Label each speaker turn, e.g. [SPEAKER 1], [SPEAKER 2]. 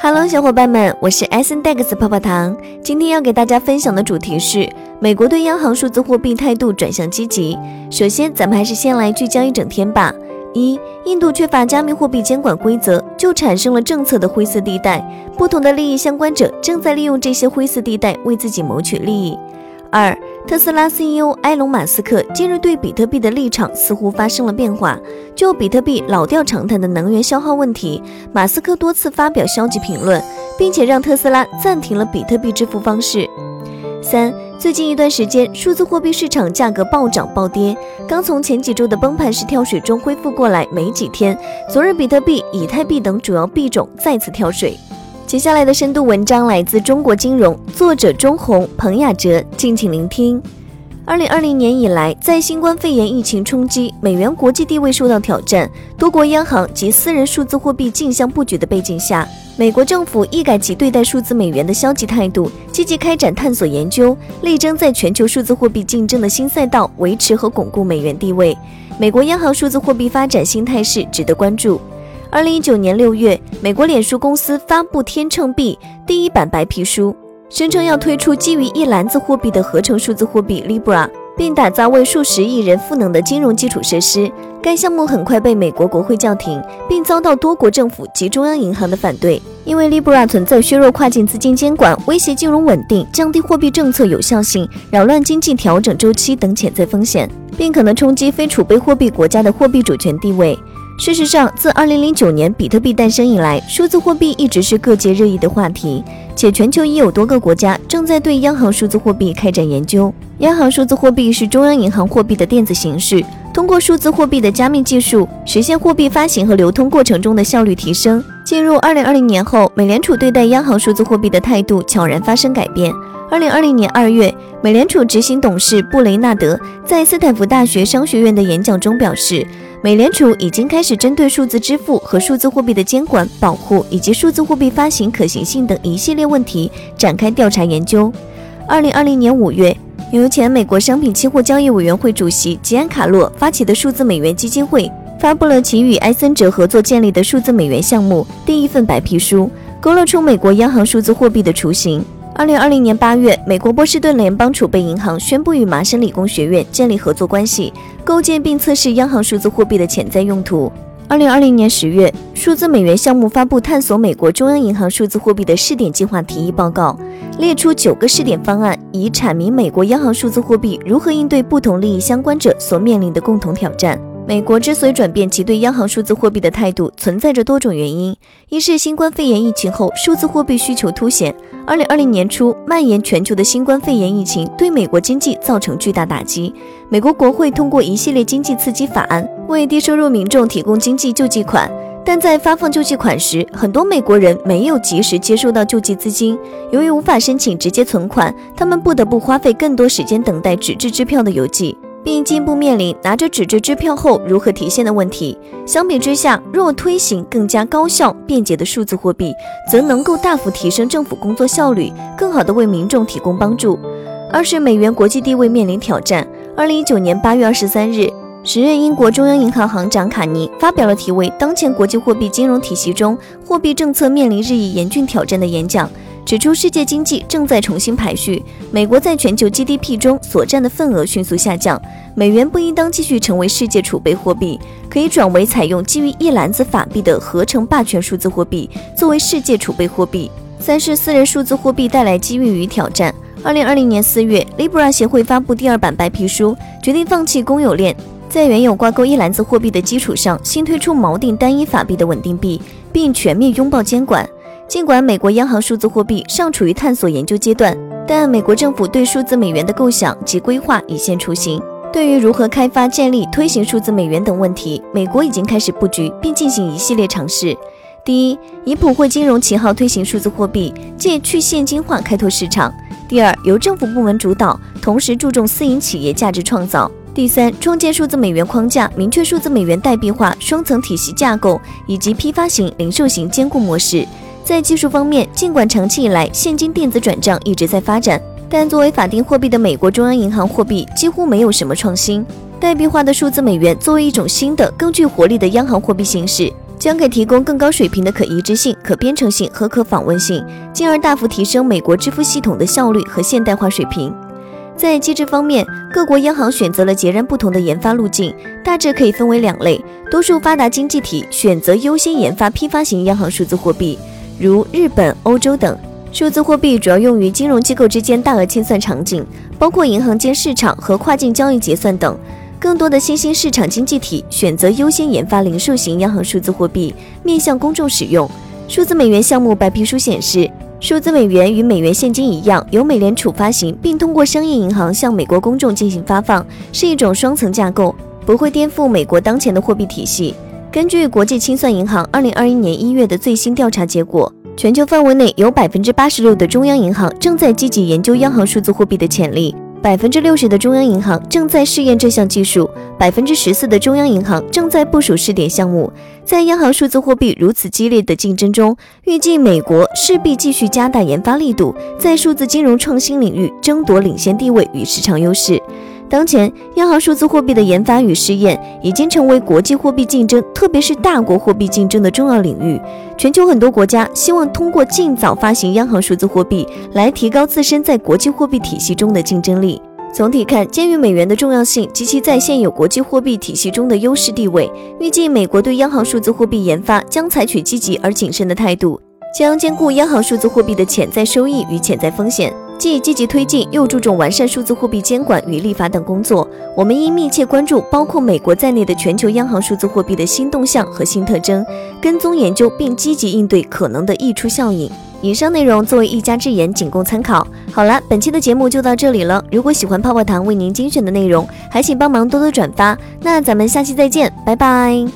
[SPEAKER 1] Hello，小伙伴们，我是 S N Dex 泡泡糖。今天要给大家分享的主题是美国对央行数字货币态度转向积极。首先，咱们还是先来聚焦一整天吧。一、印度缺乏加密货币监管规则，就产生了政策的灰色地带，不同的利益相关者正在利用这些灰色地带为自己谋取利益。二、特斯拉 CEO 埃隆·马斯克近日对比特币的立场似乎发生了变化。就比特币老调常谈的能源消耗问题，马斯克多次发表消极评论，并且让特斯拉暂停了比特币支付方式。三、最近一段时间，数字货币市场价格暴涨暴跌，刚从前几周的崩盘式跳水中恢复过来没几天，昨日比特币、以太币等主要币种再次跳水。接下来的深度文章来自中国金融，作者钟红、彭雅哲，敬请聆听。二零二零年以来，在新冠肺炎疫情冲击、美元国际地位受到挑战、多国央行及私人数字货币竞相布局的背景下，美国政府一改其对待数字美元的消极态度，积极开展探索研究，力争在全球数字货币竞争的新赛道维持和巩固美元地位。美国央行数字货币发展新态势值得关注。二零一九年六月，美国脸书公司发布天秤币第一版白皮书，声称要推出基于一篮子货币的合成数字货币 Libra，并打造为数十亿人赋能的金融基础设施。该项目很快被美国国会叫停，并遭到多国政府及中央银行的反对，因为 Libra 存在削弱跨境资金监管、威胁金融稳定、降低货币政策有效性、扰乱经济调整周期等潜在风险，并可能冲击非储备货币国家的货币主权地位。事实上，自2009年比特币诞生以来，数字货币一直是各界热议的话题，且全球已有多个国家正在对央行数字货币开展研究。央行数字货币是中央银行货币的电子形式，通过数字货币的加密技术，实现货币发行和流通过程中的效率提升。进入2020年后，美联储对待央行数字货币的态度悄然发生改变。2020年2月，美联储执行董事布雷纳德在斯坦福大学商学院的演讲中表示。美联储已经开始针对数字支付和数字货币的监管、保护以及数字货币发行可行性等一系列问题展开调查研究。二零二零年五月，由前美国商品期货交易委员会主席吉安卡洛发起的数字美元基金会发布了其与埃森哲合作建立的数字美元项目第一份白皮书，勾勒出美国央行数字货币的雏形。二零二零年八月，美国波士顿联邦储备银行宣布与麻省理工学院建立合作关系，构建并测试央行数字货币的潜在用途。二零二零年十月，数字美元项目发布探索美国中央银行数字货币的试点计划提议报告，列出九个试点方案，以阐明美国央行数字货币如何应对不同利益相关者所面临的共同挑战。美国之所以转变其对央行数字货币的态度，存在着多种原因。一是新冠肺炎疫情后，数字货币需求凸显。二零二零年初蔓延全球的新冠肺炎疫情对美国经济造成巨大打击。美国国会通过一系列经济刺激法案，为低收入民众提供经济救济款。但在发放救济款时，很多美国人没有及时接收到救济资金，由于无法申请直接存款，他们不得不花费更多时间等待纸质支票的邮寄。并进一步面临拿着纸质支票后如何提现的问题。相比之下，若推行更加高效、便捷的数字货币，则能够大幅提升政府工作效率，更好地为民众提供帮助。二是美元国际地位面临挑战。二零一九年八月二十三日，时任英国中央银行行长卡尼发表了题为《当前国际货币金融体系中货币政策面临日益严峻挑战》的演讲。指出，世界经济正在重新排序，美国在全球 GDP 中所占的份额迅速下降，美元不应当继续成为世界储备货币，可以转为采用基于一篮子法币的合成霸权数字货币作为世界储备货币。三是私人数字货币带来机遇与挑战。二零二零年四月，Libra 协会发布第二版白皮书，决定放弃公有链，在原有挂钩一篮子货币的基础上，新推出锚定单一法币的稳定币，并全面拥抱监管。尽管美国央行数字货币尚处于探索研究阶段，但美国政府对数字美元的构想及规划已现雏形。对于如何开发、建立、推行数字美元等问题，美国已经开始布局并进行一系列尝试。第一，以普惠金融旗号推行数字货币，借去现金化开拓市场；第二，由政府部门主导，同时注重私营企业价值创造；第三，创建数字美元框架，明确数字美元代币化双层体系架构以及批发型、零售型兼顾模式。在技术方面，尽管长期以来现金电子转账一直在发展，但作为法定货币的美国中央银行货币几乎没有什么创新。代币化的数字美元作为一种新的、更具活力的央行货币形式，将给提供更高水平的可移植性、可编程性和可访问性，进而大幅提升美国支付系统的效率和现代化水平。在机制方面，各国央行选择了截然不同的研发路径，大致可以分为两类。多数发达经济体选择优先研发批发型央行数字货币，如日本、欧洲等。数字货币主要用于金融机构之间大额清算场景，包括银行间市场和跨境交易结算等。更多的新兴市场经济体选择优先研发零售型央行数字货币，面向公众使用。数字美元项目白皮书显示。数字美元与美元现金一样，由美联储发行，并通过商业银行向美国公众进行发放，是一种双层架构，不会颠覆美国当前的货币体系。根据国际清算银行二零二一年一月的最新调查结果，全球范围内有百分之八十六的中央银行正在积极研究央行数字货币的潜力。百分之六十的中央银行正在试验这项技术，百分之十四的中央银行正在部署试点项目。在央行数字货币如此激烈的竞争中，预计美国势必继续加大研发力度，在数字金融创新领域争夺领先地位与市场优势。当前，央行数字货币的研发与试验已经成为国际货币竞争，特别是大国货币竞争的重要领域。全球很多国家希望通过尽早发行央行数字货币，来提高自身在国际货币体系中的竞争力。总体看，鉴于美元的重要性及其在现有国际货币体系中的优势地位，预计美国对央行数字货币研发将采取积极而谨慎的态度，将兼顾央行数字货币的潜在收益与潜在风险。既积极推进，又注重完善数字货币监管与立法等工作。我们应密切关注包括美国在内的全球央行数字货币的新动向和新特征，跟踪研究并积极应对可能的溢出效应。以上内容作为一家之言，仅供参考。好了，本期的节目就到这里了。如果喜欢泡泡糖为您精选的内容，还请帮忙多多转发。那咱们下期再见，拜拜。